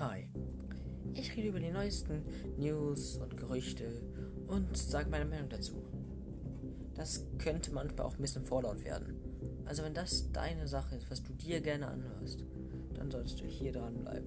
Hi. Ich rede über die neuesten News und Gerüchte und sage meine Meinung dazu. Das könnte manchmal auch ein bisschen vorlaut werden. Also wenn das deine Sache ist, was du dir gerne anhörst, dann solltest du hier dranbleiben.